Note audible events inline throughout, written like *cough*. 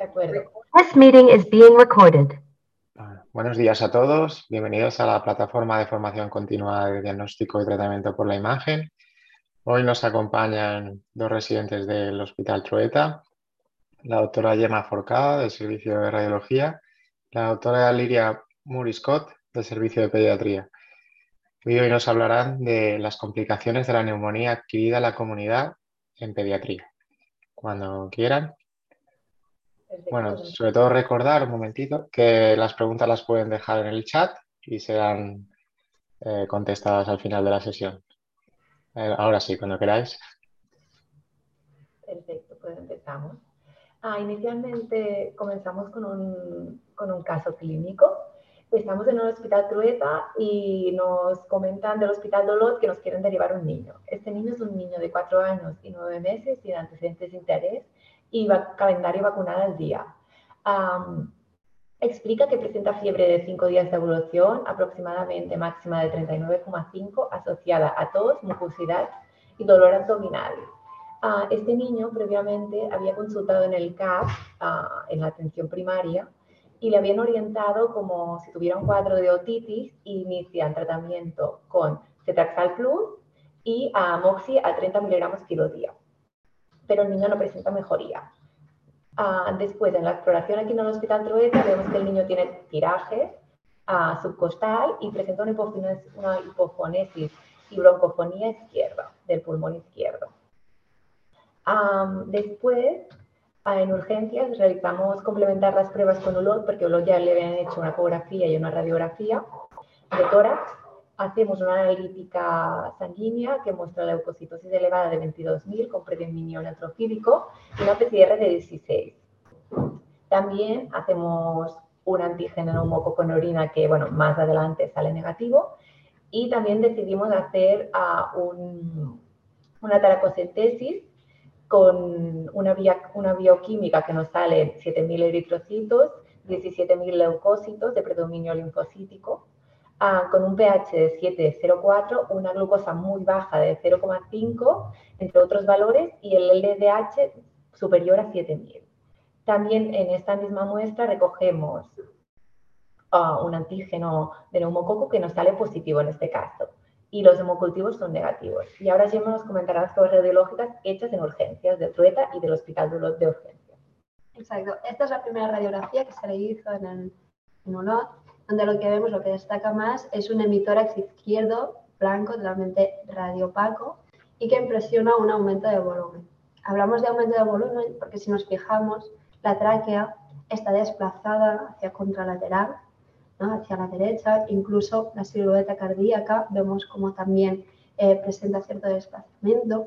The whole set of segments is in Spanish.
De acuerdo. This meeting is being recorded. Ah, Buenos días a todos, bienvenidos a la plataforma de formación continua de diagnóstico y tratamiento por la imagen. Hoy nos acompañan dos residentes del Hospital Trueta, la doctora Gemma Forcada del Servicio de Radiología, la doctora Liria Muriscott del Servicio de Pediatría. Y hoy nos hablarán de las complicaciones de la neumonía adquirida en la comunidad en pediatría. Cuando quieran. Bueno, sobre todo recordar un momentito que las preguntas las pueden dejar en el chat y serán eh, contestadas al final de la sesión. Eh, ahora sí, cuando queráis. Perfecto, pues empezamos. Ah, inicialmente comenzamos con un, con un caso clínico. Estamos en un hospital Trueta y nos comentan del hospital Dolot que nos quieren derivar un niño. Este niño es un niño de cuatro años y nueve meses, sin antecedentes de interés y va- calendario vacunal al día. Am, explica que presenta fiebre de 5 días de evolución, aproximadamente máxima de 39,5, asociada a tos, mucosidad y dolor abdominal. Ah, este niño previamente había consultado en el CAP, ah, en la atención primaria, y le habían orientado como si tuviera un cuadro de otitis y inician tratamiento con Cetraxal Plus y Amoxi a 30 miligramos kilo día. Pero el niño no presenta mejoría. Ah, después, en la exploración aquí en el Hospital Trueta, vemos que el niño tiene tiraje ah, subcostal y presenta una hipofonesis, una hipofonesis y broncofonía izquierda del pulmón izquierdo. Am, después, ah, en urgencias, realizamos complementar las pruebas con ULOT, porque ULOT ya le habían hecho una ecografía y una radiografía de tórax. Hacemos una analítica sanguínea que muestra la leucocitosis elevada de 22.000 con predominio neutrofílico y una PCR de 16. También hacemos un antígeno neumococo en orina que, bueno, más adelante sale negativo. Y también decidimos hacer ah, un- una taracocentesis con una, una bioquímica que nos sale 7.000 eritrocitos, 17.000 leucócitos de predominio linfocítico, ah, con un pH de 7,04, una glucosa muy baja de 0,5, entre otros valores, y el LDH superior a 7.000. También en esta misma muestra recogemos ah, un antígeno de neumococo que nos sale positivo en este caso y los hemocultivos son negativos. Y ahora Gemma nos comentará las pruebas radiológicas hechas en urgencias de Trueta y del Hospital de de Urgencias. Exacto. Esta es la primera radiografía que se le hizo en el en donde lo que vemos, lo que destaca más, es un hemitórax izquierdo blanco, totalmente radiopaco, y que impresiona un aumento de volumen. Hablamos de aumento de volumen porque si nos fijamos, la tráquea está desplazada hacia contralateral, ¿no? hacia la derecha, incluso la silueta cardíaca, vemos como también eh, presenta cierto desplazamiento.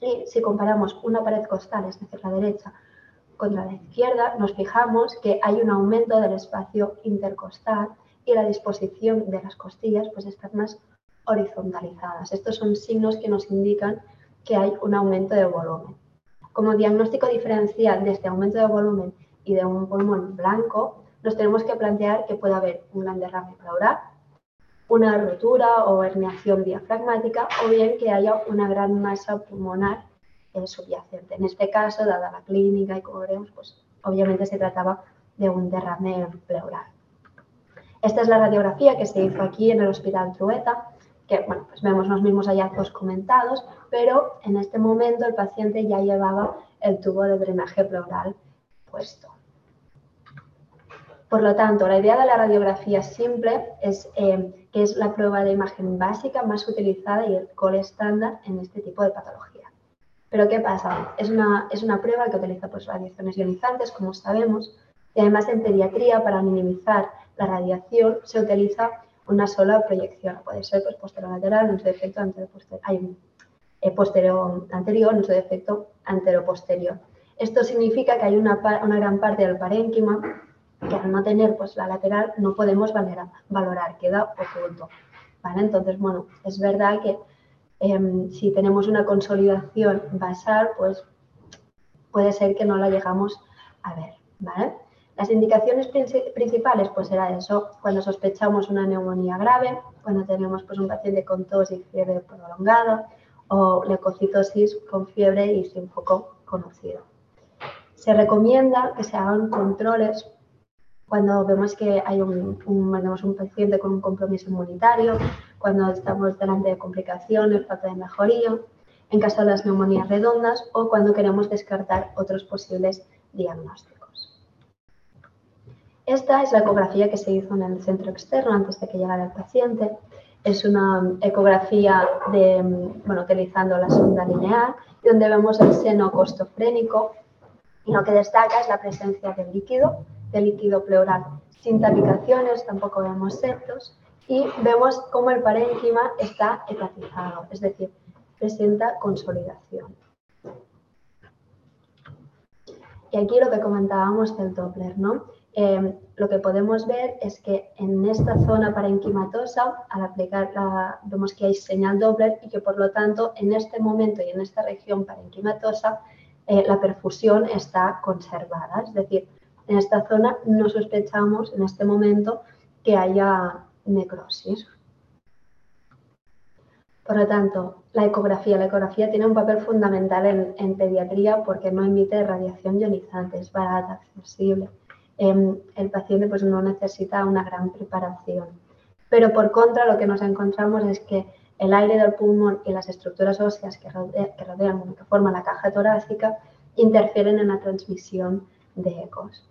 Y si comparamos una pared costal, es decir, la derecha, contra la izquierda, nos fijamos que hay un aumento del espacio intercostal y la disposición de las costillas pues están más horizontalizadas. Estos son signos que nos indican que hay un aumento de volumen. Como diagnóstico diferencial de este aumento de volumen y de un pulmón blanco, nos tenemos que plantear que puede haber un gran derrame pleural, una rotura o herniación diafragmática o bien que haya una gran masa pulmonar eh, subyacente. En este caso, dada la clínica y como veremos, pues obviamente se trataba de un derrame pleural. Esta es la radiografía que se hizo aquí en el Hospital Trueta, que bueno, pues vemos los mismos hallazgos comentados, pero en este momento el paciente ya llevaba el tubo de drenaje pleural puesto. Por lo tanto, la idea de la radiografía simple es eh, que es la prueba de imagen básica más utilizada y el core estándar en este tipo de patología. Pero ¿qué pasa? Es una, es una prueba que utiliza pues, radiaciones ionizantes, como sabemos, y además en pediatría, para minimizar la radiación, se utiliza una sola proyección. Puede ser pues, posterolateral, en su defecto antero-posterior, eh, posterior, anterior, en su antero-posterior. Esto significa que hay una, una gran parte del parénquima que al no tener pues, la lateral no podemos valorar, valorar queda oculto. ¿vale? Entonces, bueno, es verdad que eh, si tenemos una consolidación basal, pues puede ser que no la llegamos a ver. ¿vale? Las indicaciones principales, pues era eso, cuando sospechamos una neumonía grave, cuando tenemos pues, un paciente con tos y fiebre prolongada, o leucocitosis con fiebre y sin foco conocido. Se recomienda que se hagan controles cuando vemos que hay un, un paciente con un compromiso inmunitario, cuando estamos delante de complicaciones, falta de mejoría, en caso de las neumonías redondas o cuando queremos descartar otros posibles diagnósticos. Esta es la ecografía que se hizo en el centro externo antes de que llegara el paciente. Es una ecografía de, bueno, utilizando la sonda lineal, donde vemos el seno costofrénico y lo que destaca es la presencia de líquido, de líquido pleural sin tapicaciones, tampoco vemos septos y vemos cómo el parénquima está hepatizado, es decir, presenta consolidación. Y aquí lo que comentábamos del Doppler, ¿no? Em, lo que podemos ver es que en esta zona parenquimatosa, al aplicar la, vemos que hay señal Doppler y que por lo tanto en este momento y en esta región parenquimatosa eh, la perfusión está conservada. Es decir, en esta zona no sospechamos en este momento que haya necrosis. Por lo tanto, la ecografía. La ecografía tiene un papel fundamental en, pediatría porque no emite radiación ionizante, es barata, accesible. Em, el paciente pues, no necesita una gran preparación. Pero por contra, lo que nos encontramos es que el aire del pulmón y las estructuras óseas que, que rodean, que forman la caja torácica, interfieren en la transmisión de ecos.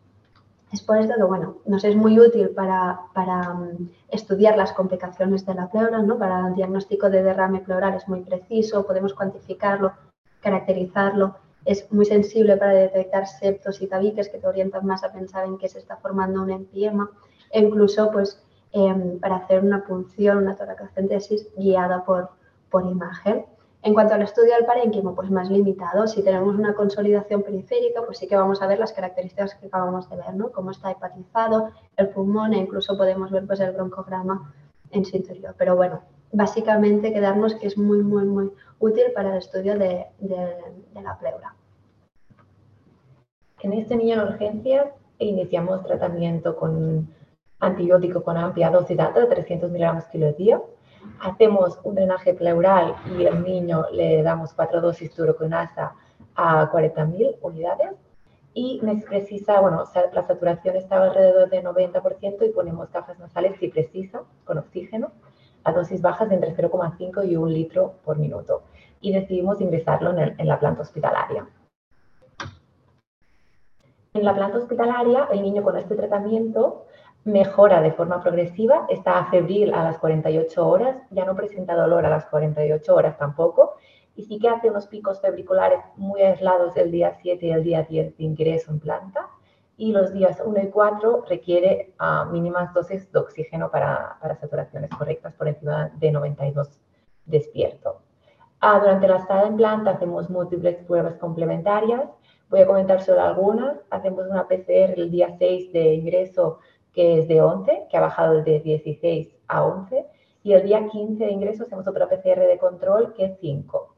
Es por esto que, nos es muy útil para, mm, estudiar las complicaciones de la pleura, ¿no? Para el diagnóstico de derrame pleural es muy preciso, podemos cuantificarlo, caracterizarlo, es muy sensible para detectar septos y tabiques que te orientan más a pensar en que se está formando un empiema, e incluso, pues, em, para hacer una punción, una toracocentesis guiada por, por imagen. En cuanto al estudio del parénquimo, pues más limitado. Si tenemos una consolidación periférica, pues sí que vamos a ver las características que acabamos de ver, ¿no? Cómo está hepatizado el pulmón e incluso podemos ver pues el broncograma en su interior. Pero bueno, básicamente quedarnos que es muy, muy, muy útil para el estudio de, la pleura. En este niño en urgencias iniciamos tratamiento con antibiótico con amplia dosis de 300 miligramos kilo día hacemos un drenaje pleural y al niño le damos cuatro dosis de uroconasa a 40.000 unidades y precisa, bueno, la saturación estaba alrededor de 90% y ponemos gafas nasales si precisa, con oxígeno, a dosis bajas de entre 0,5 y 1 litro por minuto. Y decidimos ingresarlo en, en la planta hospitalaria. En la planta hospitalaria, el niño con este tratamiento mejora de forma progresiva, está febril a las 48 horas, ya no presenta dolor a las 48 horas tampoco, y sí que hace unos picos febriculares muy aislados el día 7 y el día 10 de ingreso en planta, y los días 1 y 4 requiere uh, mínimas dosis de oxígeno para, para, saturaciones correctas por encima de 92 despierto. Uh, durante la estada en planta hacemos múltiples pruebas complementarias. Voy a comentar solo algunas. Hacemos una PCR el día 6 de ingreso que es de 11, que ha bajado de 16 a 11, y el día 15 de ingreso hacemos otra PCR de control que es 5.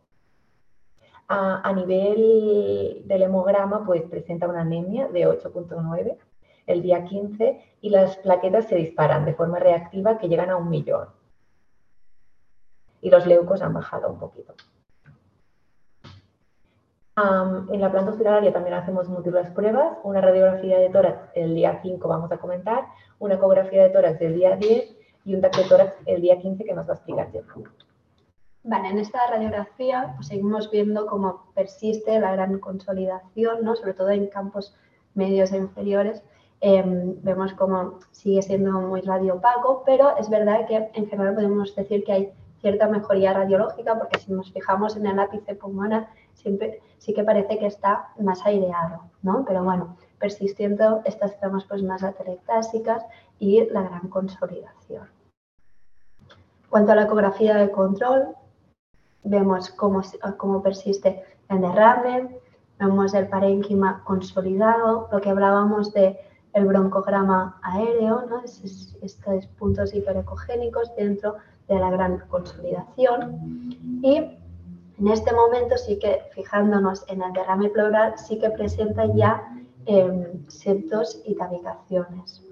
A, nivel del hemograma, pues presenta una anemia de 8.9 el día 15 y las plaquetas se disparan de forma reactiva que llegan a un millón. Y los leucos han bajado un poquito en la planta hospitalaria también hacemos múltiples pruebas, una radiografía de tórax el día 5 vamos a comentar, una ecografía de tórax el día 10 y un TAC de tórax el día 15 que nos va a explicar Jeff. Vale, en esta radiografía pues, seguimos viendo cómo persiste la gran consolidación, ¿no? sobre todo en campos medios e inferiores. Em, vemos cómo sigue siendo muy radiopaco, pero es verdad que en general podemos decir que hay cierta mejoría radiológica, porque si nos fijamos en el ápice pulmonar, siempre sí que parece que está más aireado, ¿no? Pero bueno, persistiendo estas tramas pues más atelectásicas y la gran consolidación. Cuanto a la ecografía de control, vemos cómo, cómo persiste el derrame, vemos el parénquima consolidado, lo que hablábamos de el broncograma aéreo, ¿no? estos puntos hiperecogénicos dentro de la gran consolidación. Y en este momento sí que, fijándonos en el derrame pleural, sí que presenta ya eh, septos y tabicaciones.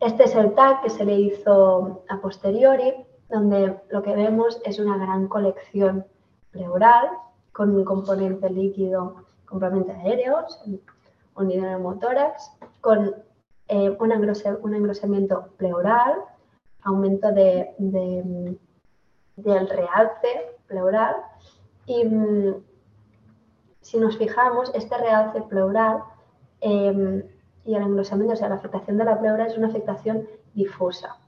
Este es el TAC que se le hizo a posteriori, donde lo que vemos es una gran colección pleural con un componente líquido completamente aéreos, unido en el motórax, con eh, un, engrosamiento pleural, aumento de, del realce pleural y mm, si nos fijamos, este realce pleural em, y el engrosamiento, o sea, la afectación de la pleura es una afectación difusa.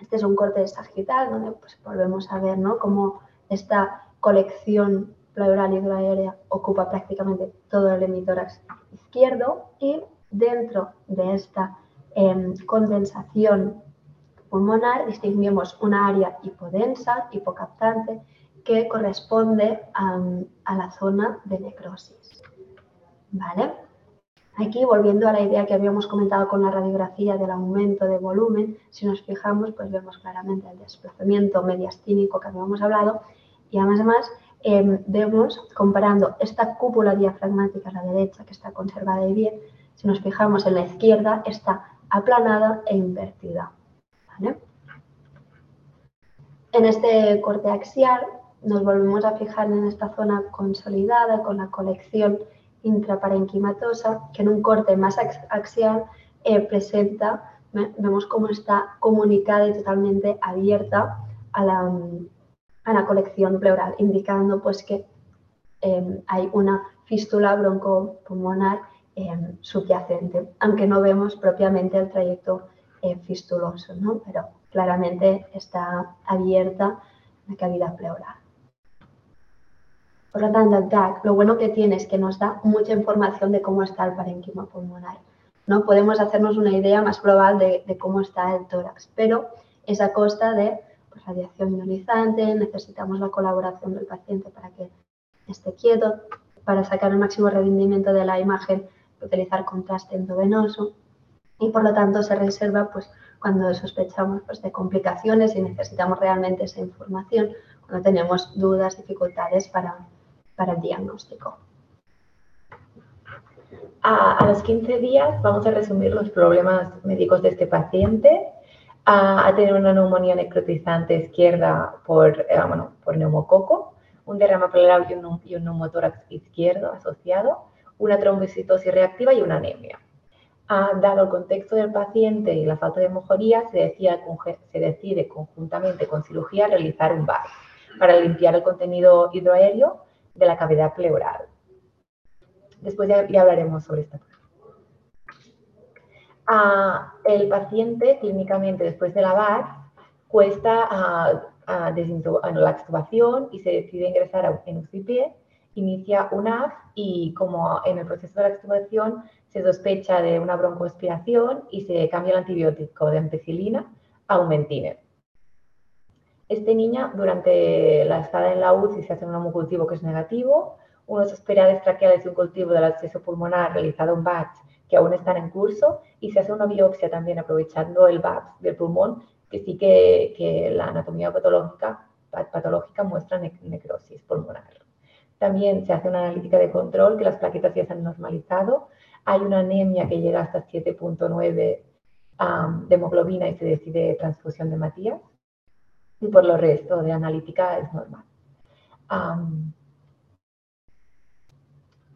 Este es un corte sagital donde pues, volvemos a ver ¿no? cómo esta colección pleural hidroaérea ocupa prácticamente todo el hemitórax izquierdo y dentro de esta em, condensación pulmonar distinguimos una área hipodensa, hipocaptante, que corresponde a, a la zona de necrosis. ¿Vale? Aquí, volviendo a la idea que habíamos comentado con la radiografía del aumento de volumen, si nos fijamos, pues vemos claramente el desplazamiento mediastínico que habíamos hablado y además, em, vemos, comparando esta cúpula diafragmática a la derecha, que está conservada y bien, si nos fijamos en la izquierda, está aplanada e invertida. En este corte axial nos volvemos a fijar en esta zona consolidada con la colección intraparenquimatosa, que en un corte más axial eh, presenta, vemos cómo está comunicada y totalmente abierta a la, colección pleural, indicando pues que em, hay una fístula broncopulmonar em, subyacente, aunque no vemos propiamente el trayecto eh, fistuloso, ¿no? pero claramente está abierta la cavidad pleural. Por lo tanto, el TAC, lo bueno que tiene es que nos da mucha información de cómo está el parenquima pulmonar. ¿no? Podemos hacernos una idea más global de, de cómo está el tórax, pero es a costa de pues, radiación ionizante, necesitamos la colaboración del paciente para que esté quieto, para sacar el máximo rendimiento de la imagen, utilizar contraste endovenoso y por lo tanto se reserva pues, cuando sospechamos pues, de complicaciones y necesitamos realmente esa información, cuando tenemos dudas, dificultades para, para el diagnóstico. A, a, los 15 días vamos a resumir los problemas médicos de este paciente. A, a tener una neumonía necrotizante izquierda por, eh, bueno, por neumococo, un derrame pleural y un, y un neumotórax izquierdo asociado, una trombocitosis reactiva y una anemia. Dado el contexto del paciente y la falta de mejoría, se decide, conjuntamente con cirugía realizar un VAR para limpiar el contenido hidroaéreo de la cavidad pleural. Después ya, hablaremos sobre esta ah, el paciente clínicamente después de lavar cuesta a, a la extubación y se decide ingresar en UCP, inicia un AF y como en el proceso de la extubación se sospecha de una broncoaspiración y se cambia el antibiótico de ampicilina a aumentine. Este niño, durante la estada en la UCI, se hace un hemocultivo que es negativo, unos esperades traqueales y un cultivo del acceso pulmonar realizado en BATS que aún están en curso y se hace una biopsia también aprovechando el BATS del pulmón, que sí que, la anatomía patológica muestra necrosis pulmonar. También se hace una analítica de control, que las plaquetas ya se han normalizado. Hay una anemia que llega hasta 7.9 de hemoglobina y se decide transfusión de Matías y por lo resto de analítica es normal.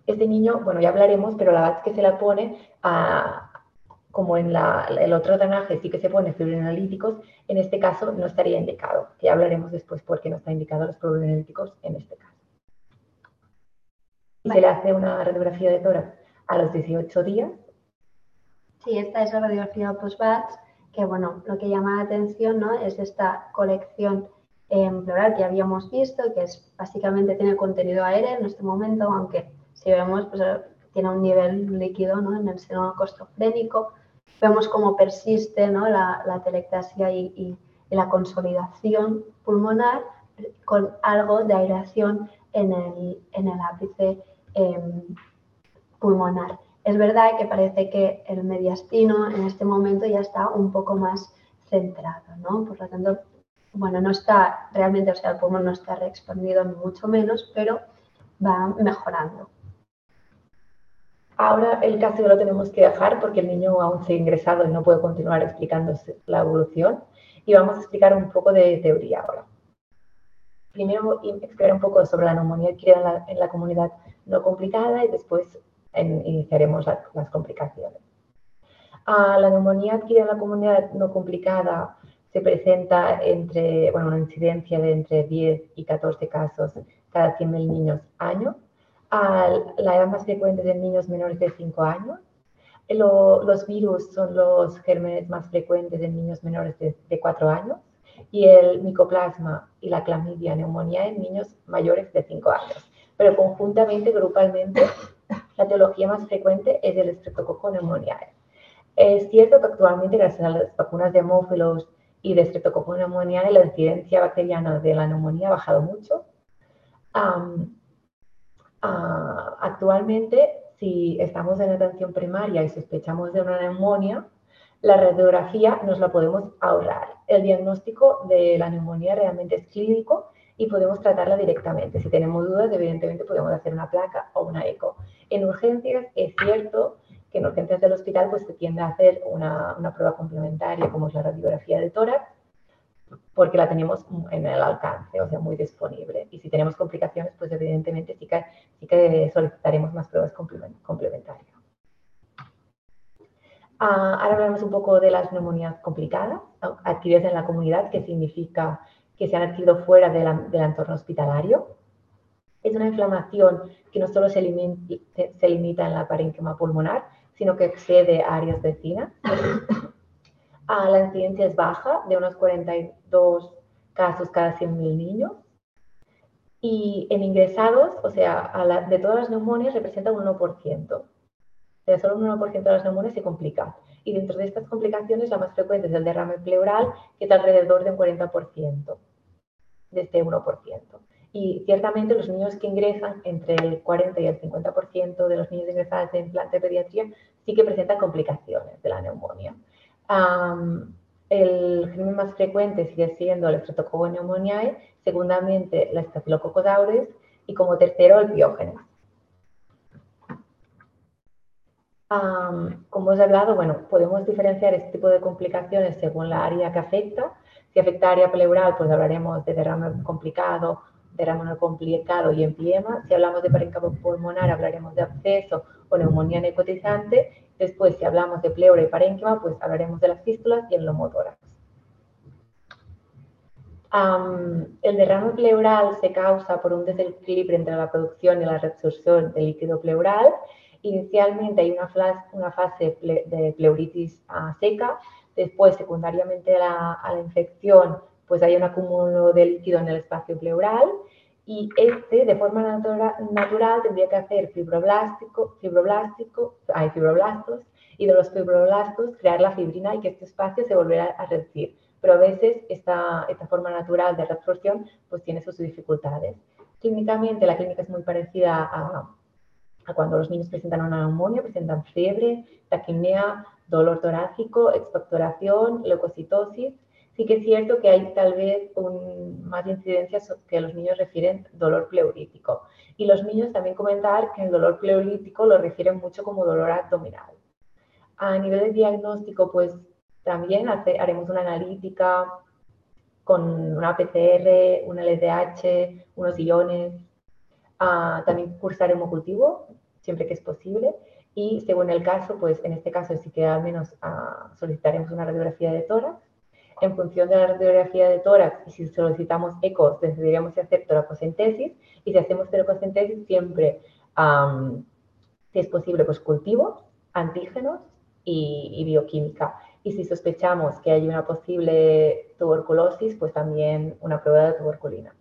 este niño, bueno, ya hablaremos, pero la verdad es que se la pone como en el otro drenaje sí que se pone fibrinolíticos, en este caso no estaría indicado, ya hablaremos después por qué no está indicado los fibrinolíticos en este caso. Y se le hace una radiografía de tórax a los 18 días. Sí, esta es la radiografía post-BATS que bueno, lo que llama la atención ¿no? es esta colección eh, pleural que habíamos visto, que es básicamente tiene contenido aéreo en este momento, aunque si vemos, pues, tiene un nivel líquido ¿no? en el seno costofrénico. Vemos cómo persiste ¿no? la, la telectasia y, la consolidación pulmonar con algo de aireación en el, en el ápice eh, pulmonar. Es verdad que parece que el mediastino en este momento ya está un poco más centrado, ¿no? Por lo tanto, bueno, no está realmente, o sea, el pulmón no está reexpandido mucho menos, pero va mejorando. Ahora el caso lo tenemos que dejar porque el niño aún se ha ingresado y no puede continuar explicándose la evolución y vamos a explicar un poco de teoría ahora. primero explicar un poco sobre la neumonía adquirida en la, comunidad no complicada y después iniciaremos las complicaciones. Ah, la neumonía adquirida en la comunidad no complicada se presenta entre, bueno, una incidencia de entre 10 y 14 casos cada 100.000 niños año. Ah, la edad más frecuente es en niños menores de 5 años. los virus son los gérmenes más frecuentes en niños menores de, de 4 años y el micoplasma y la clamidia neumonía en niños mayores de 5 años. Pero conjuntamente, grupalmente, la etiología más frecuente es el estreptococo neumoniae. Es cierto que actualmente, gracias a las vacunas de hemófilos y de estreptococo neumoniae, la incidencia bacteriana de la neumonía ha bajado mucho. actualmente, si estamos en atención primaria y sospechamos de una neumonía, la radiografía nos la podemos ahorrar. El diagnóstico de la neumonía realmente es clínico y podemos tratarla directamente. Si tenemos dudas, evidentemente podemos hacer una placa o una eco. En urgencias es cierto que en urgencias del hospital pues se tiende a hacer una, una prueba complementaria como es la radiografía de tórax porque la tenemos en el alcance, o sea, muy disponible. Y si tenemos complicaciones, pues evidentemente sí que, sí que solicitaremos más pruebas complementarias. Ah, ahora hablamos un poco de las neumonías complicadas, adquiridas en la comunidad, que significa que se han adquirido fuera del entorno hospitalario. Es una inflamación que no solo se, limita, en la parénquima pulmonar, sino que excede a áreas vecinas. *coughs* Ah, la incidencia es baja, de unos 42 casos cada 100.000 niños. Y en ingresados, o sea, de todas las neumonias representa un 1% de solo un 1% de las neumonias se complica. Y dentro de estas complicaciones, la más frecuente es el derrame pleural, que es alrededor de un 40%, de este 1%. Y ciertamente los niños que ingresan, entre el 40 y el 50% de los niños ingresados en planta de pediatría, sí que presentan complicaciones de la neumonía. el germen más frecuente sigue siendo el Streptococcus pneumoniae, segundamente la Staphylococcus aureus y como tercero el Piógenes. como os he hablado, bueno, podemos diferenciar este tipo de complicaciones según la área que afecta. Si afecta área pleural, pues hablaremos de derrame complicado, derrame no complicado y empiema. Si hablamos de parénquima pulmonar, hablaremos de absceso o neumonía necotizante. Después, si hablamos de pleura y parénquima, pues hablaremos de las fístulas y el lomotórax. el derrame pleural se causa por un desequilibrio entre la producción y la reabsorción del líquido pleural Inicialmente hay una, fase de pleuritis ah, seca, después secundariamente a la, infección pues hay un acúmulo de líquido en el espacio pleural y este de forma natural tendría que hacer fibroblástico, fibroblástico, hay fibroblastos y de los fibroblastos crear la fibrina y que este espacio se volverá a reducir. Pero a veces esta, esta forma natural de reabsorción pues tiene sus dificultades. Clínicamente la clínica es muy parecida a, cuando los niños presentan una neumonía, presentan fiebre, taquimia, dolor torácico, expectoración, leucocitosis. Sí que es cierto que hay tal vez un, más incidencias que los niños refieren dolor pleurítico. Y los niños también comentar que el dolor pleurítico lo refieren mucho como dolor abdominal. A nivel de diagnóstico, pues también haremos una analítica con una PCR, un LDH, unos iones, también cursar hemocultivo, siempre que es posible. Y según el caso, pues en este caso sí que al menos ah, solicitaremos una radiografía de tórax. En función de la radiografía de tórax, y si solicitamos ecos, decidiremos si hacer toracocentesis. Y si hacemos toracocentesis, siempre, si es posible, pues cultivos, antígenos y, y bioquímica. Y si sospechamos que hay una posible tuberculosis, pues también una prueba de tuberculina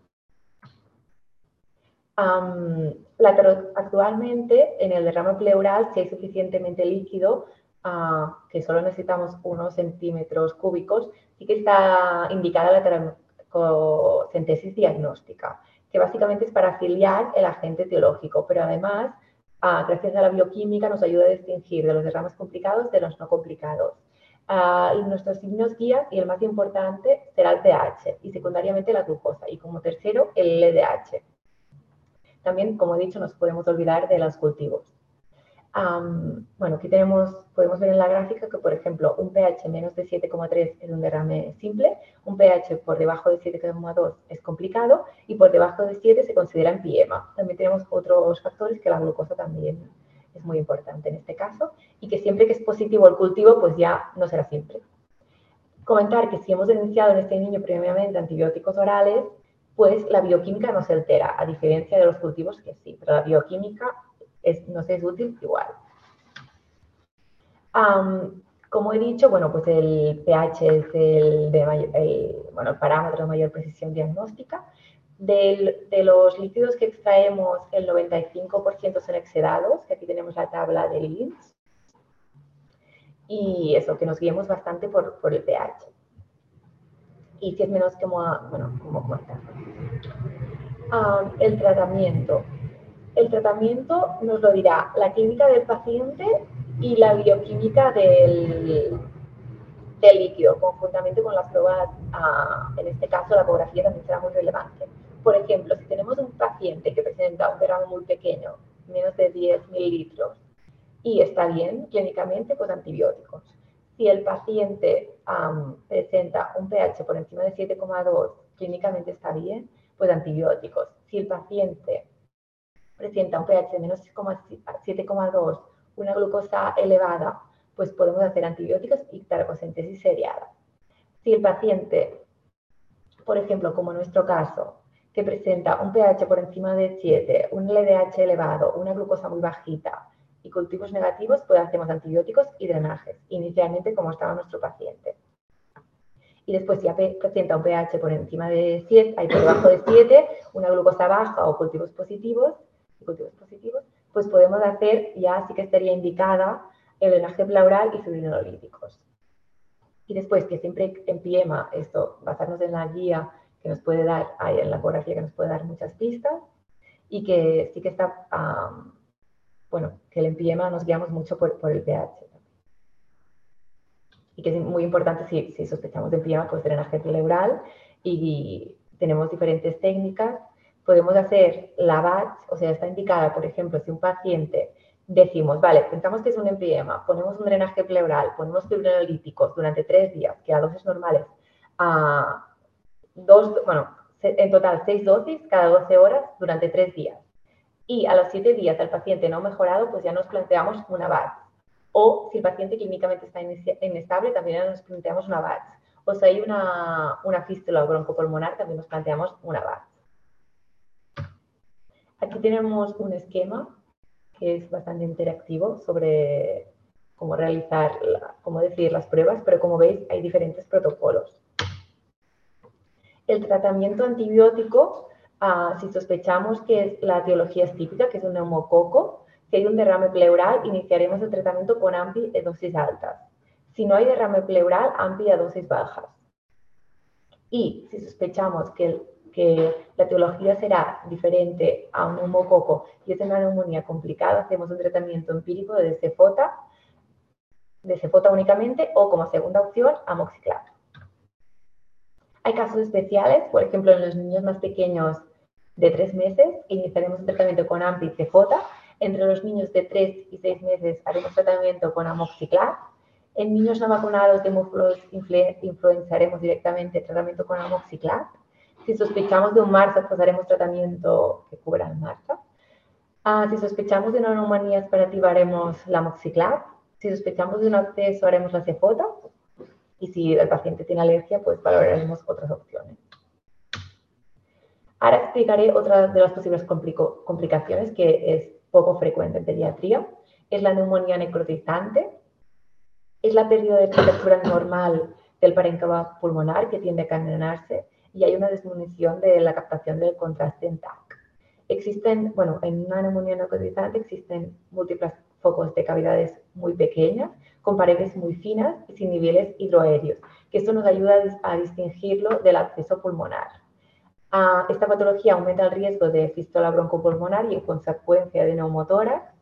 actualmente en el derrame pleural, si hay suficientemente líquido, ah, que solo necesitamos unos centímetros cúbicos, sí que está indicada la teracocentesis diagnóstica, que básicamente es para afiliar el agente etiológico, pero además, ah, gracias a la bioquímica, nos ayuda a distinguir de los derrames complicados de los no complicados. Uh, nuestros signos guías y el más importante será el pH y secundariamente la glucosa y como tercero el LDH. También, como he dicho, nos podemos olvidar de los cultivos. bueno, aquí tenemos, podemos ver en la gráfica que, por ejemplo, un pH menos de 7,3 es un derrame simple, un pH por debajo de 7,2 es complicado y por debajo de 7 se considera empiema. También tenemos otros factores que la glucosa también es muy importante en este caso y que siempre que es positivo el cultivo, pues ya no será simple. Comentar que si hemos iniciado en este niño previamente antibióticos orales, pues la bioquímica no se altera, a diferencia de los cultivos que sí, pero la bioquímica es, nos es útil igual. como he dicho, bueno, pues el pH es el, de bueno, el parámetro de mayor precisión diagnóstica. de los líquidos que extraemos, el 95% son exedados, que aquí tenemos la tabla de LINS. Y eso, que nos guiemos bastante por el pH. Y si es menos como, bueno, como comentar. el tratamiento. El tratamiento nos lo dirá la clínica del paciente y la bioquímica del, del líquido, conjuntamente con las pruebas, ah, en este caso la ecografía también será muy relevante. Por ejemplo, si tenemos un paciente que presenta un gramo muy pequeño, menos de 10 mililitros, y está bien clínicamente, pues antibióticos. Si el paciente presenta un pH por encima de 7,2, clínicamente está bien, pues antibióticos. Si el paciente presenta un pH de menos 7,2, una glucosa elevada, pues podemos hacer antibióticos y tarcocentesis seriada. Si el paciente, por ejemplo, como en nuestro caso, que presenta un pH por encima de 7, un LDH elevado, una glucosa muy bajita y cultivos negativos, pues hacemos antibióticos y drenajes, inicialmente como estaba nuestro paciente. Y después, si presenta un pH por encima de 7, hay por debajo de 7, una glucosa baja o cultivos positivos, cultivos positivos, pues podemos hacer, ya sí que estaría indicada el drenaje pleural y subirinolíticos. Y después, que siempre en PIEMA, esto, basarnos en la guía que nos puede dar, en la ecografía que nos puede dar muchas pistas, y que sí que está, bueno, que el empiema nos guiamos mucho por, por, el pH. Y que es muy importante si, si sospechamos de empiema, pues drenaje pleural y tenemos diferentes técnicas podemos hacer la batch, o sea, está indicada, por ejemplo, si un paciente decimos, vale, pensamos que es un empiema, ponemos un drenaje pleural, ponemos fibrinolíticos durante tres días, que a dosis normales, a dos, bueno, en total seis dosis cada 12 horas durante tres días. Y a los siete días el paciente no mejorado, pues ya nos planteamos una batch. O si el paciente clínicamente está inestable, también nos planteamos una batch. O si hay una, una fístula broncopulmonar, también nos planteamos una batch. Aquí tenemos un esquema que es bastante interactivo sobre cómo realizar, cómo decidir las pruebas, pero como veis hay diferentes protocolos. El tratamiento antibiótico, ah, si sospechamos que es la etiología es típica, que es un neumococo, si hay un derrame pleural, iniciaremos el tratamiento con AMPI de dosis altas. Si no hay derrame pleural, AMPI a dosis bajas. Y si sospechamos que que la teología será diferente a un neumococo y es una neumonía complicada, hacemos un tratamiento empírico de cefota, de cefota únicamente o como segunda opción amoxiclav. Hay casos especiales, por ejemplo, en los niños más pequeños de tres meses, iniciaremos un tratamiento con AMPI cefota. Entre los niños de tres y seis meses haremos tratamiento con amoxiclav. En niños no vacunados de hemofilos influenciaremos directamente tratamiento con amoxiclav. Si sospechamos de un MARSA, pues haremos tratamiento que cubra el MARSA. Ah, si sospechamos de una neumonía aspirativa, haremos la moxiclav. Si sospechamos de un acceso, haremos la cefota. Y si el paciente tiene alergia, pues valoraremos otras opciones. Ahora explicaré otra de las posibles complicaciones que es poco frecuente en pediatría. Es la neumonía necrotizante. Es la pérdida de temperatura normal del parénquima pulmonar que tiende a canonarse y hay una disminución de la captación del contraste en TAC. Existen, bueno, en una neumonía no cotizante existen múltiples focos de cavidades muy pequeñas, con paredes muy finas y sin niveles hidroaéreos, que esto nos ayuda a distinguirlo del acceso pulmonar. Ah, esta patología aumenta el riesgo de fístula broncopulmonar y en consecuencia de neumotórax.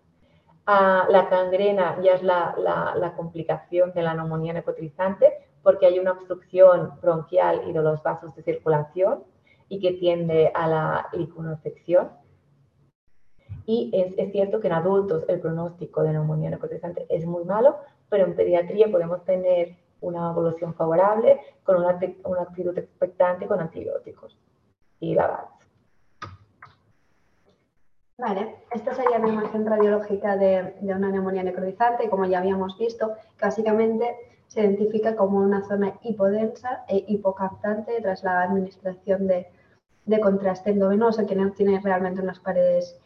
Ah, la gangrena ya es la, complicación de la neumonía necrotizante, porque hay una obstrucción bronquial y de los vasos de circulación y que tiende a la iconofección. Y es, es, cierto que en adultos el pronóstico de neumonía necrotizante es muy malo, pero en pediatría podemos tener una evolución favorable con una, una actitud expectante con antibióticos y la. Vale, esta sería la imagen radiológica de, de, una neumonía necrotizante, como ya habíamos visto, básicamente se identifica como una zona hipodensa e hipocaptante tras la administración de, de contraste endovenoso, que no tiene realmente unas paredes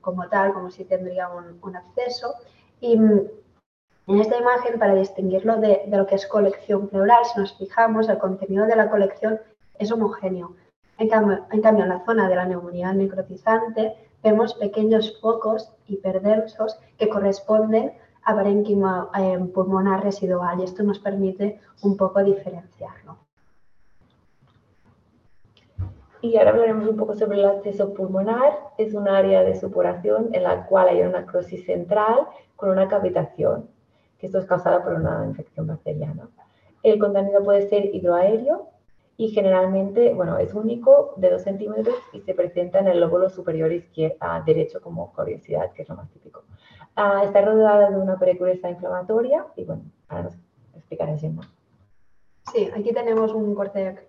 como tal, como si tendría un, acceso. Y en esta imagen, para distinguirlo de, lo que es colección pleural, si nos fijamos, el contenido de la colección es homogéneo. En cambio, en, cambio, la zona de la neumonía necrotizante vemos pequeños focos hiperdensos que corresponden a parénquima eh, pulmonar residual y esto nos permite un poco diferenciarlo. Y ahora hablaremos un poco sobre el acceso pulmonar. Es un área de supuración en la cual hay una necrosis central con una cavitación, que esto es causada por una infección bacteriana. El contenido puede ser hidroaéreo y generalmente, bueno, es único de 2 centímetros y se presenta en el lóbulo superior izquierda, derecho como curiosidad, que es lo más típico. Uh, está rodeada de una perecuresa inflamatoria y bueno, ahora nos explicaré más. Sí, aquí tenemos un corte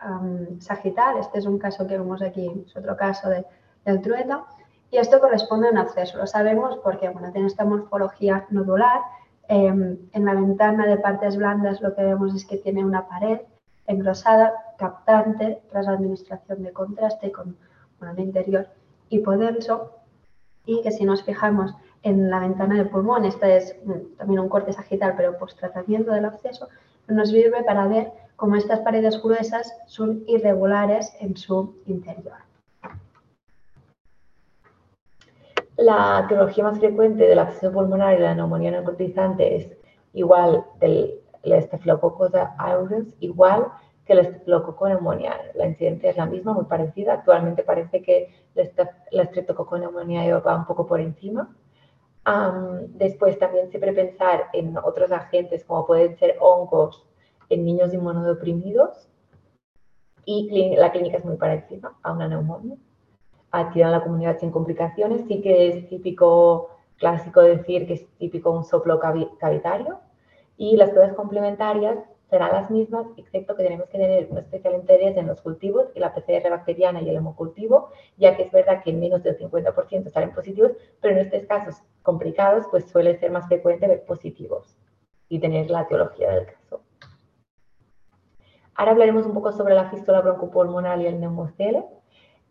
sagital, este es un caso que vemos aquí, es otro caso de, del trueta, y esto corresponde a un absceso, lo sabemos porque bueno, tiene esta morfología nodular, eh, en la ventana de partes blandas lo que vemos es que tiene una pared engrosada, captante, tras la administración de contraste con bueno, el interior hipodenso, y que si nos fijamos en la ventana del pulmón, este es mm, también un corte sagital, pero post tratamiento del absceso, nos sirve para ver cómo estas paredes gruesas son irregulares en su interior. La etiología más frecuente del absceso pulmonar y la neumonía necrotizante es igual del Staphylococcus aureus, igual que el Staphylococcus pneumoniae. La incidencia es la misma, muy parecida. Actualmente parece que la Streptococcus pneumoniae va un poco por encima. Después también siempre pensar en otros agentes como pueden ser hongos en niños inmunodeprimidos y la clínica es muy parecida a una neumonía. Aquí en la comunidad sin complicaciones sí que es típico, clásico decir que es típico un soplo cavitario y las pruebas complementarias serán las mismas, excepto que tenemos que tener un especial interés en los cultivos y la PCR bacteriana y el hemocultivo, ya que es verdad que en menos del 50% salen positivos, pero en estos casos complicados, pues suele ser más frecuente ver positivos y tener la etiología del caso. Ahora hablaremos un poco sobre la fístula broncopulmonar y el neumocele.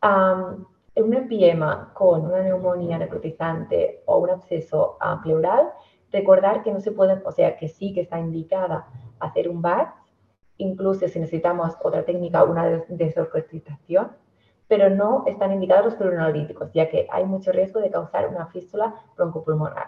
Um, un empiema con una neumonía necrotizante o un absceso pleural, recordar que no se puede, o sea, que sí que está indicada hacer un BAT, incluso si necesitamos otra técnica, una desorquestación, pero no están indicados los pluronolíticos, ya que hay mucho riesgo de causar una fístula broncopulmonar.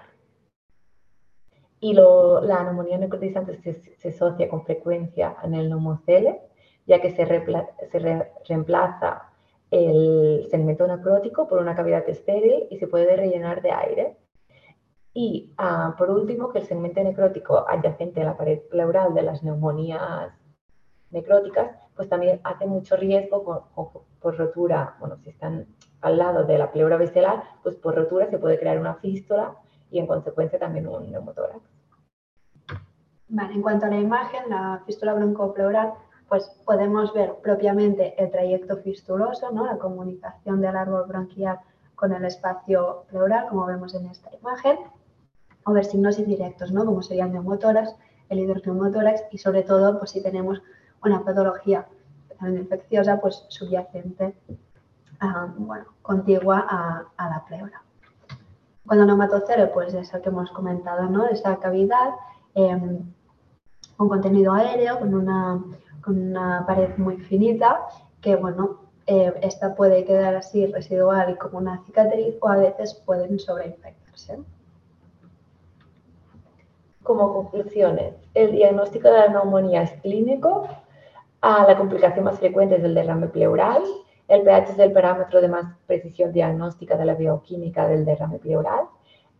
Y lo, la neumonía necrotizante se, se, asocia con frecuencia en el neumocele, ya que se, repla, se re, reemplaza el segmento necrótico por una cavidad estéril y se puede rellenar de aire. Y uh, por último, que el segmento necrótico adyacente a la pared pleural de las neumonías necróticas, pues también hace mucho riesgo por, por, por rotura, bueno, si están al lado de la pleura visceral, pues por rotura se puede crear una fístula y en consecuencia también un neumotórax. Vale, en cuanto a la imagen, la fístula broncopleural, pues podemos ver propiamente el trayecto fistuloso, ¿no? la comunicación del árbol bronquial con el espacio pleural, como vemos en esta imagen, o ver signos indirectos, ¿no? como serían neumotórax, el hidroneumotórax y sobre todo pues, si tenemos una patología infecciosa pues, subyacente, uh, bueno, contigua a, a la pleura. Cuando neumatocele, pues es el que hemos comentado, ¿no? Esa cavidad eh, con contenido aéreo, con una, con una, pared muy finita, que bueno, eh, esta puede quedar así residual y como una cicatriz o a veces pueden sobreinfectarse. Como conclusiones, el diagnóstico de la neumonía es clínico, la complicación más frecuente es el derrame pleural, el pH es el parámetro de más precisión diagnóstica de la bioquímica del derrame pleural.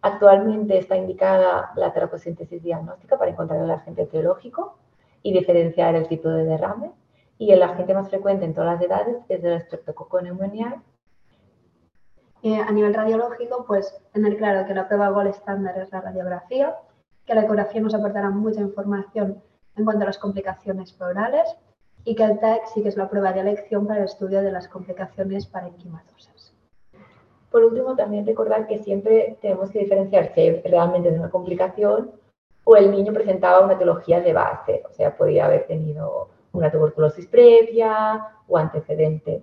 Actualmente está indicada la terapocíntesis diagnóstica para encontrar el agente etiológico y diferenciar el tipo de derrame. Y el agente más frecuente en todas las edades es el streptococcus pneumoniae. Y a nivel radiológico, pues tener claro que la prueba gol estándar es la radiografía, que la ecografía nos aportará mucha información en cuanto a las complicaciones pleurales y que el TAC sí que es la prueba de elección para el estudio de las complicaciones parenquimatosas. Por último, también recordar que siempre tenemos que diferenciar si realmente es una complicación o el niño presentaba una etiología de base, o sea, podía haber tenido una tuberculosis previa o antecedentes.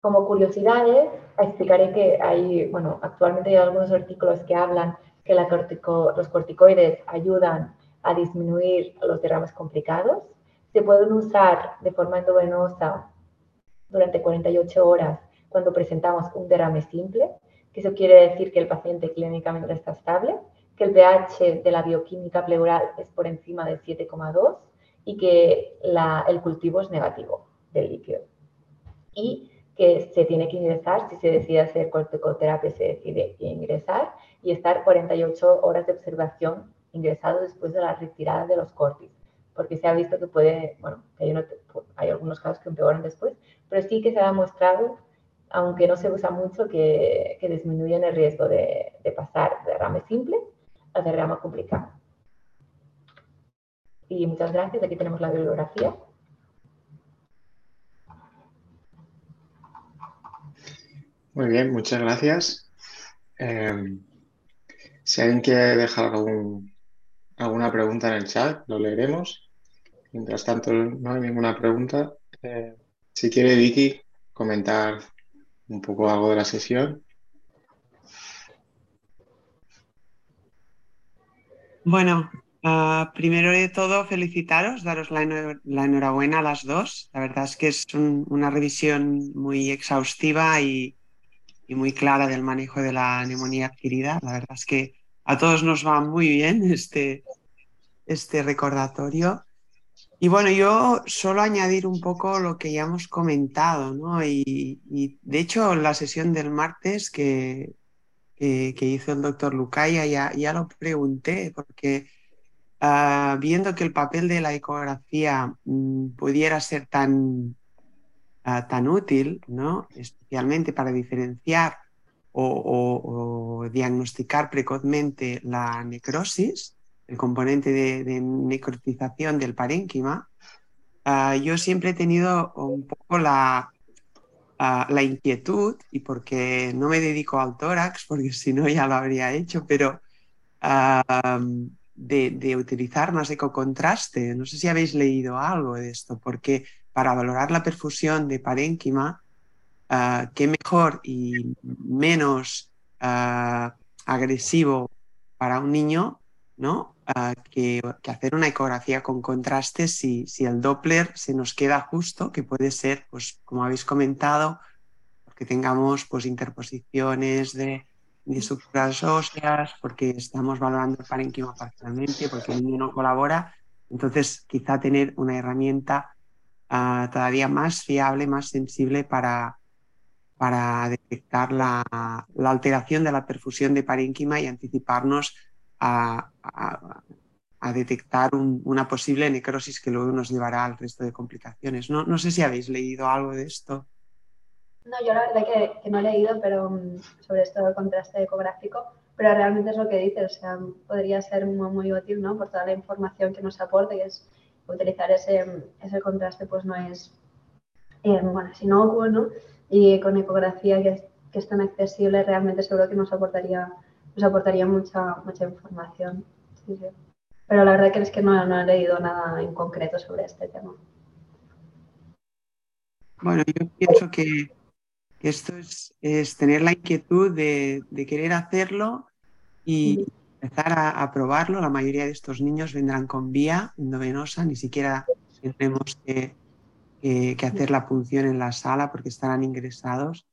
Como curiosidades, explicaré que hay, bueno, actualmente hay algunos artículos que hablan que los corticoides ayudan a disminuir los derrames complicados. Se pueden usar de forma endovenosa durante 48 horas cuando presentamos un derrame simple, que eso quiere decir que el paciente clínicamente está estable, que el pH de la bioquímica pleural es por encima de 7,2 y que el cultivo es negativo del líquido. Y que se tiene que ingresar, si se decide hacer corticoterapia, se decide ingresar y estar 48 horas de observación ingresado después de la retirada de los cortis, porque se ha visto que puede, bueno, hay, hay algunos casos que empeoran después, pero sí que se ha demostrado aunque no se usa mucho, que, que disminuyen el riesgo de, pasar de derrame simple a derrame complicado. Y muchas gracias. Aquí tenemos la bibliografía. Muy bien, muchas gracias. Em, si alguien quiere dejar alguna pregunta en el chat, lo leeremos. Mientras tanto, no hay ninguna pregunta. Eh, si quiere, Vicky, comentar un poco algo de la sesión. Bueno, ah, primero de todo felicitaros, daros la, enhorabuena a las dos. La verdad es que es una revisión muy exhaustiva y, muy clara del manejo de la neumonía adquirida. La verdad es que a todos nos va muy bien este, este recordatorio. Y bueno, yo solo añadir un poco lo que ya hemos comentado, ¿no? Y, de hecho, la sesión del martes que, que, hizo el doctor Lucaya ya, ya lo pregunté, porque ah, viendo que el papel de la ecografía mm, pudiera ser tan, ah, tan útil, ¿no? Especialmente para diferenciar o, diagnosticar precozmente la necrosis, el componente de, necrotización del parénquima, ah, yo siempre he tenido un poco la, ah, la inquietud, y porque no me dedico al tórax, porque si no ya lo habría hecho, pero ah, de, utilizar más ecocontraste. No sé si habéis leído algo de esto, porque para valorar la perfusión de parénquima, qué mejor y menos agresivo para un niño, ¿no? que, hacer una ecografía con contraste si, si, el Doppler se nos queda justo, que puede ser, pues como habéis comentado, porque tengamos pues, interposiciones de, estructuras óseas, porque estamos valorando el parénquima parcialmente, porque el niño no colabora. Entonces, quizá tener una herramienta ah, todavía más fiable, más sensible para, para detectar la alteración de la perfusión de parénquima y anticiparnos a, detectar una posible necrosis que luego nos llevará al resto de complicaciones. No, sé si habéis leído algo de esto. No, yo la verdad que, que no he leído pero mm, sobre esto del contraste ecográfico, pero realmente es lo que dices, o sea, podría ser muy, muy útil, ¿no? Por toda la información que nos aporte, que es utilizar ese, ese contraste, pues no es, eh, bueno, es inocuo, ¿no? Y con ecografía que que es tan accesible, realmente seguro que nos aportaría nos aportaría mucha, mucha información. Pero la verdad que es que no, no, he leído nada en concreto sobre este tema. Bueno, yo pienso que esto es, es tener la inquietud de, de querer hacerlo y empezar a, a, probarlo. La mayoría de estos niños vendrán con vía endovenosa, ni siquiera tendremos que, que, que hacer la punción en la sala porque estarán ingresados.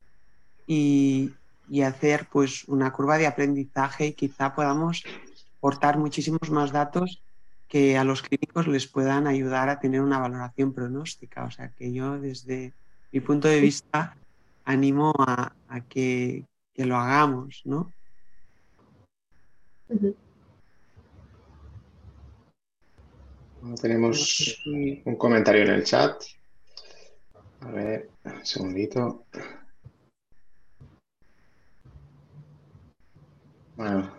Y, y hacer pues una curva de aprendizaje y quizá podamos aportar muchísimos más datos que a los clínicos les puedan ayudar a tener una valoración pronóstica. O sea que yo desde mi punto de vista animo a, que, lo hagamos, ¿no? Tenemos un comentario en el chat. A ver, un segundito. Bueno,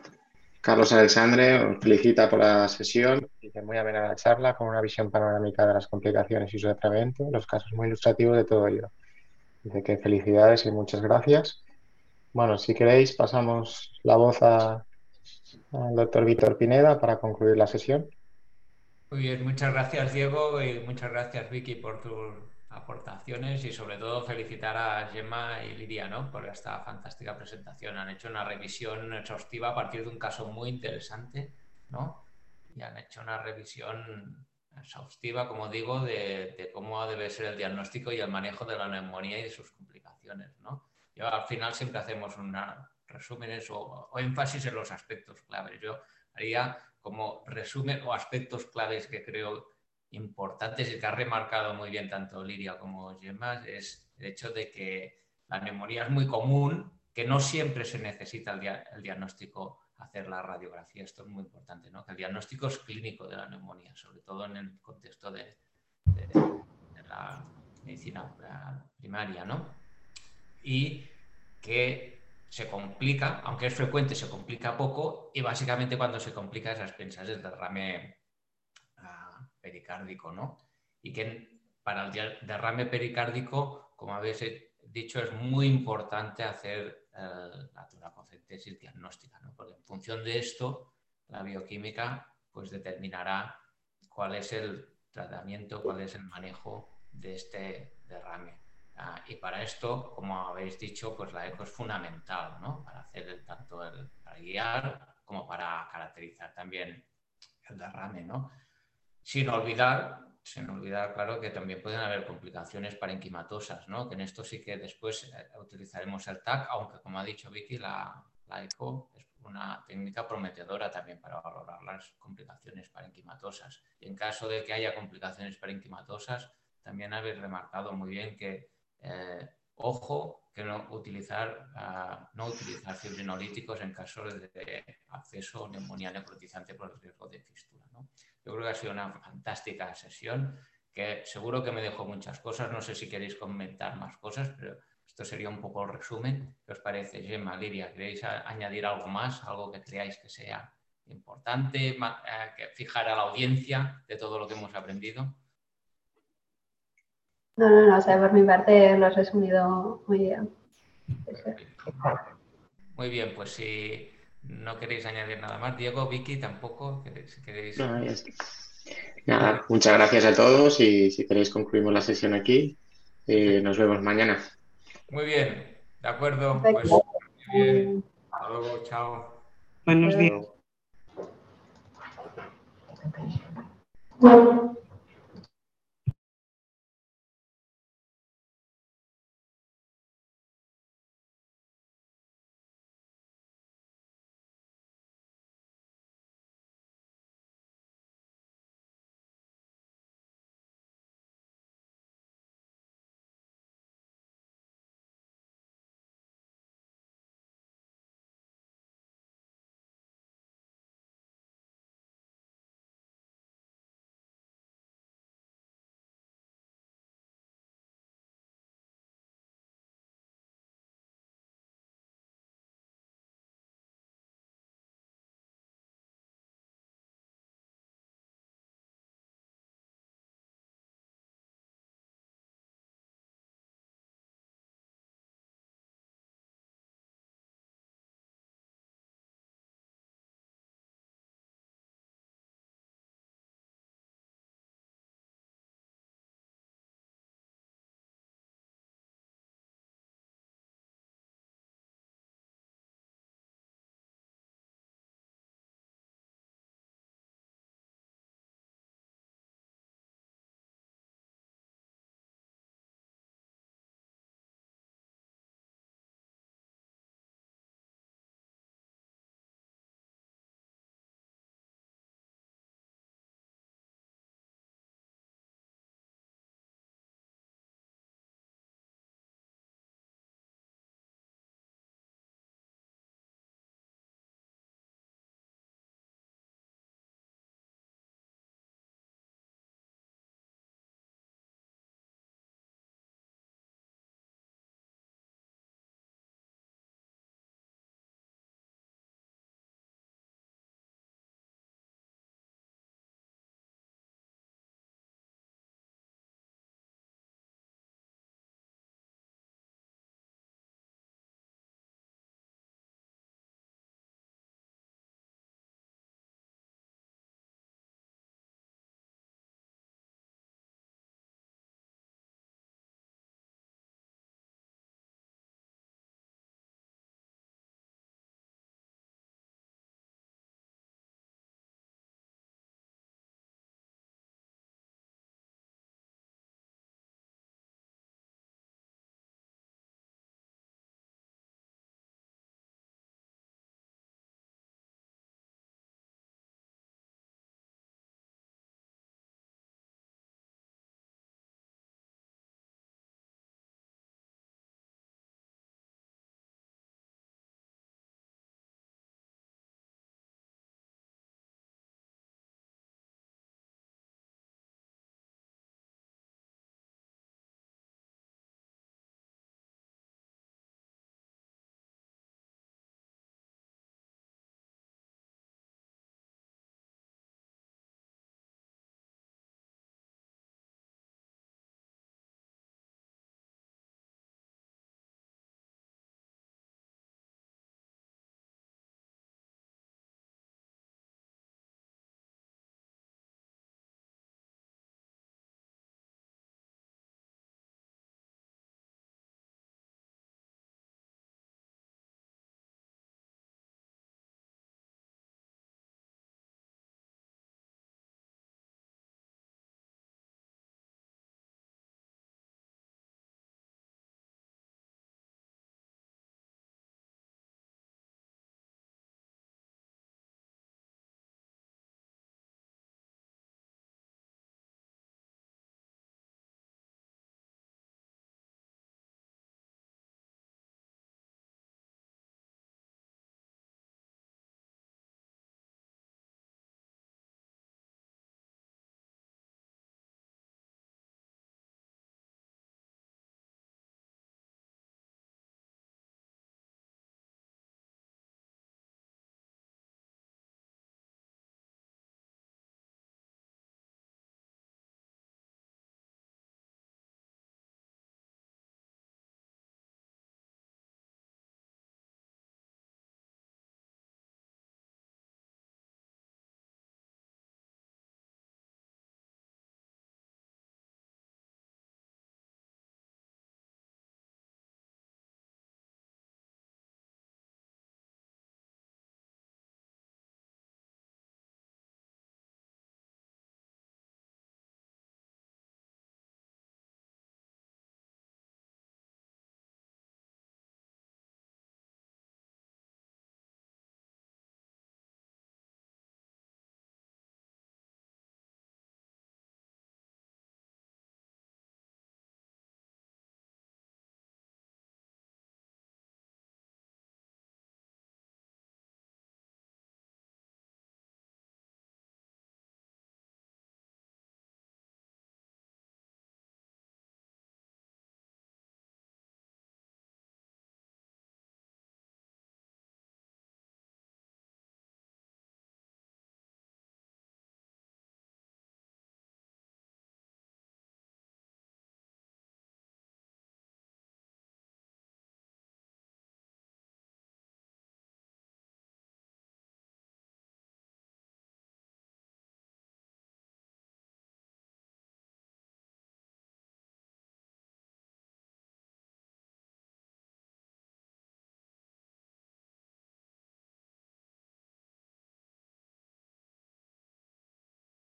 Carlos Alexandre os felicita por la sesión. Dice muy amena la charla con una visión panorámica de las complicaciones y su tratamiento, los casos muy ilustrativos de todo ello. Dice que felicidades y muchas gracias. Bueno, si queréis, pasamos la voz al doctor Víctor Pineda para concluir la sesión. Muy bien, muchas gracias Diego y muchas gracias Vicky por tus aportaciones y sobre todo felicitar a Gemma y Lidia ¿no? por esta fantástica presentación. Han hecho una revisión exhaustiva a partir de un caso muy interesante ¿no? y han hecho una revisión exhaustiva, como digo, de, de, cómo debe ser el diagnóstico y el manejo de la neumonía y de sus complicaciones. ¿no? Yo al final siempre hacemos una resúmenes o, o énfasis en los aspectos claves. Yo haría como resumen o aspectos claves que creo importantes y que ha remarcado muy bien tanto Lidia como Gemma es el hecho de que la neumonía es muy común, que no siempre se necesita el, dia el diagnóstico hacer la radiografía. Esto es muy importante, ¿no? que el diagnóstico es clínico de la neumonía, sobre todo en el contexto de, la medicina primaria. ¿no? Y que se complica, aunque es frecuente, se complica poco y básicamente cuando se complica esas pensas del derrame pericárdico, ¿no? Y que para el derrame pericárdico, como habéis dicho, es muy importante hacer uh, la toracocentesis diagnóstica, ¿no? Porque en función de esto, la bioquímica pues determinará cuál es el tratamiento, cuál es el manejo de este derrame. Uh, y para esto, como habéis dicho, pues la eco es fundamental, ¿no? Para hacer el, tanto el, para guiar como para caracterizar también el derrame, ¿no? Sin olvidar, sin olvidar, claro, que también pueden haber complicaciones parenquimatosas, ¿no? Que en esto sí que después eh, utilizaremos el TAC, aunque como ha dicho Vicky, la, la eco es una técnica prometedora también para valorar las complicaciones parenquimatosas. Y en caso de que haya complicaciones parenquimatosas, también habéis remarcado muy bien que eh, ojo que no utilizar, uh, no utilizar fibrinolíticos en caso de acceso o neumonía necrotizante por el riesgo de fístula. ¿no? Yo creo que ha sido una fantástica sesión, que seguro que me dejó muchas cosas. No sé si queréis comentar más cosas, pero esto sería un poco el resumen. ¿Qué os parece, Gemma, Lidia? ¿Queréis añadir algo más? ¿Algo que creáis que sea importante? Eh, que fijar a la audiencia de todo lo que hemos aprendido. No, no, no, o sea, por mi parte lo has resumido muy bien. Muy bien, pues si no queréis añadir nada más, Diego, Vicky, tampoco, si queréis... No, ya está. Nada, muchas gracias a todos y si queréis concluimos la sesión aquí. Eh, nos vemos mañana. Muy bien, de acuerdo. Pues, muy bien. Hasta luego, chao. Buenos días.